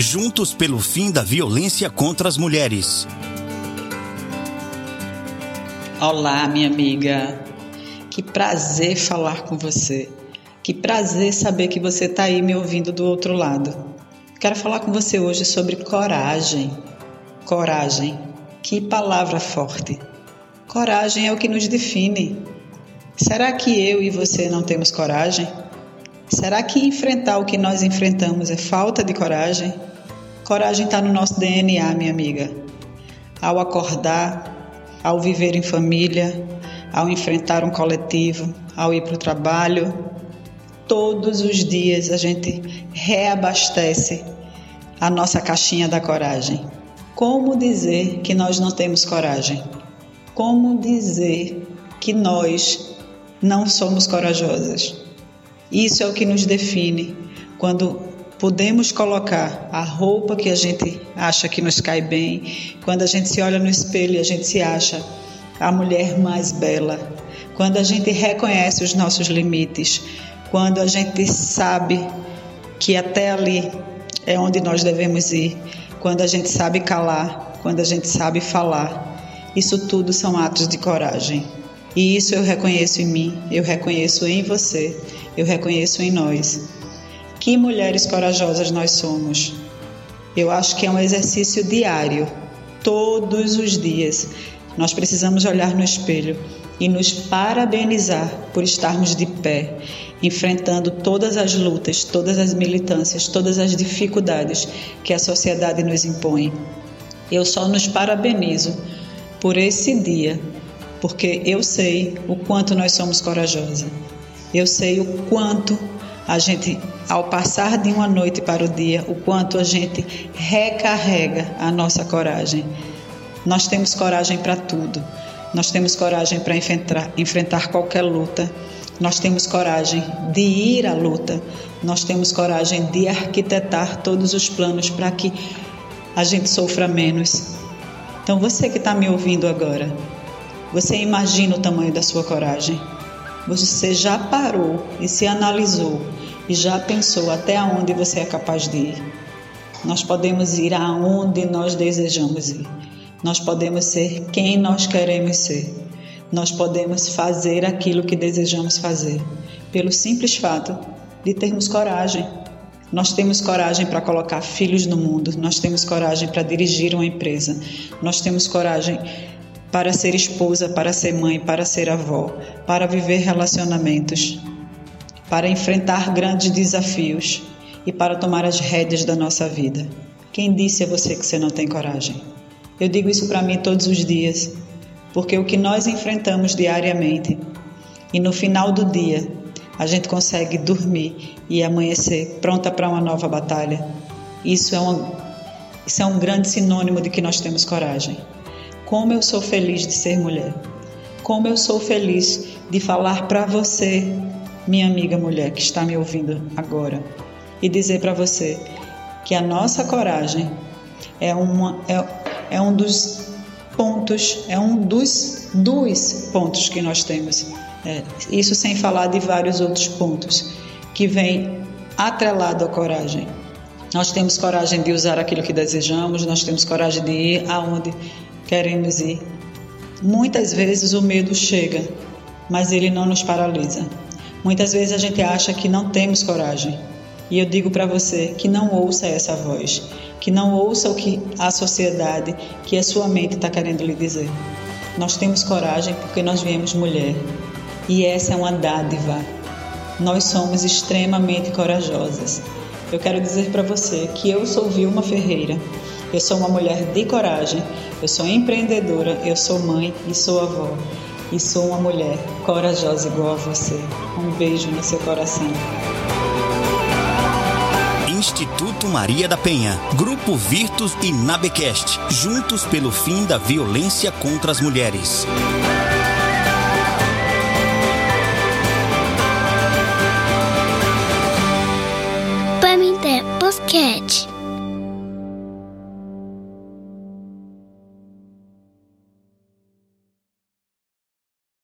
Juntos pelo fim da violência contra as mulheres. Olá, minha amiga. Que prazer falar com você. Que prazer saber que você está aí me ouvindo do outro lado. Quero falar com você hoje sobre coragem. Coragem. Que palavra forte. Coragem é o que nos define. Será que eu e você não temos coragem? Será que enfrentar o que nós enfrentamos é falta de coragem? Coragem está no nosso DNA, minha amiga. Ao acordar, ao viver em família, ao enfrentar um coletivo, ao ir para o trabalho, todos os dias a gente reabastece a nossa caixinha da coragem. Como dizer que nós não temos coragem? Como dizer que nós não somos corajosas? Isso é o que nos define quando podemos colocar a roupa que a gente acha que nos cai bem, quando a gente se olha no espelho e a gente se acha a mulher mais bela, quando a gente reconhece os nossos limites, quando a gente sabe que até ali é onde nós devemos ir, quando a gente sabe calar, quando a gente sabe falar. Isso tudo são atos de coragem. E isso eu reconheço em mim, eu reconheço em você, eu reconheço em nós. Que mulheres corajosas nós somos. Eu acho que é um exercício diário, todos os dias. Nós precisamos olhar no espelho e nos parabenizar por estarmos de pé, enfrentando todas as lutas, todas as militâncias, todas as dificuldades que a sociedade nos impõe. Eu só nos parabenizo por esse dia, porque eu sei o quanto nós somos corajosas. Eu sei o quanto a gente, ao passar de uma noite para o dia, o quanto a gente recarrega a nossa coragem. Nós temos coragem para tudo. Nós temos coragem para enfrentar, enfrentar qualquer luta. Nós temos coragem de ir à luta. Nós temos coragem de arquitetar todos os planos para que a gente sofra menos. Então, você que está me ouvindo agora, você imagina o tamanho da sua coragem? Você já parou e se analisou e já pensou até onde você é capaz de ir? Nós podemos ir aonde nós desejamos ir. Nós podemos ser quem nós queremos ser. Nós podemos fazer aquilo que desejamos fazer, pelo simples fato de termos coragem. Nós temos coragem para colocar filhos no mundo, nós temos coragem para dirigir uma empresa, nós temos coragem para ser esposa, para ser mãe, para ser avó, para viver relacionamentos, para enfrentar grandes desafios e para tomar as rédeas da nossa vida. Quem disse a você que você não tem coragem? Eu digo isso para mim todos os dias, porque o que nós enfrentamos diariamente e no final do dia a gente consegue dormir e amanhecer pronta para uma nova batalha. Isso é, uma, isso é um grande sinônimo de que nós temos coragem. Como eu sou feliz de ser mulher. Como eu sou feliz de falar para você, minha amiga mulher que está me ouvindo agora, e dizer para você que a nossa coragem é, uma, é, é um dos pontos, é um dos, dos pontos que nós temos. É, isso sem falar de vários outros pontos que vem atrelado à coragem. Nós temos coragem de usar aquilo que desejamos, nós temos coragem de ir aonde queremos ir. Muitas vezes o medo chega, mas ele não nos paralisa. Muitas vezes a gente acha que não temos coragem. E eu digo para você que não ouça essa voz, que não ouça o que a sociedade, que a sua mente está querendo lhe dizer. Nós temos coragem porque nós viemos mulher e essa é uma dádiva. Nós somos extremamente corajosas. Eu quero dizer para você que eu sou Vilma Ferreira. Eu sou uma mulher de coragem. Eu sou empreendedora, eu sou mãe e sou avó. E sou uma mulher corajosa igual a você. Um beijo no seu coração. Instituto Maria da Penha, Grupo Virtus e Nabecast, juntos pelo fim da violência contra as mulheres. Pamité Podcast.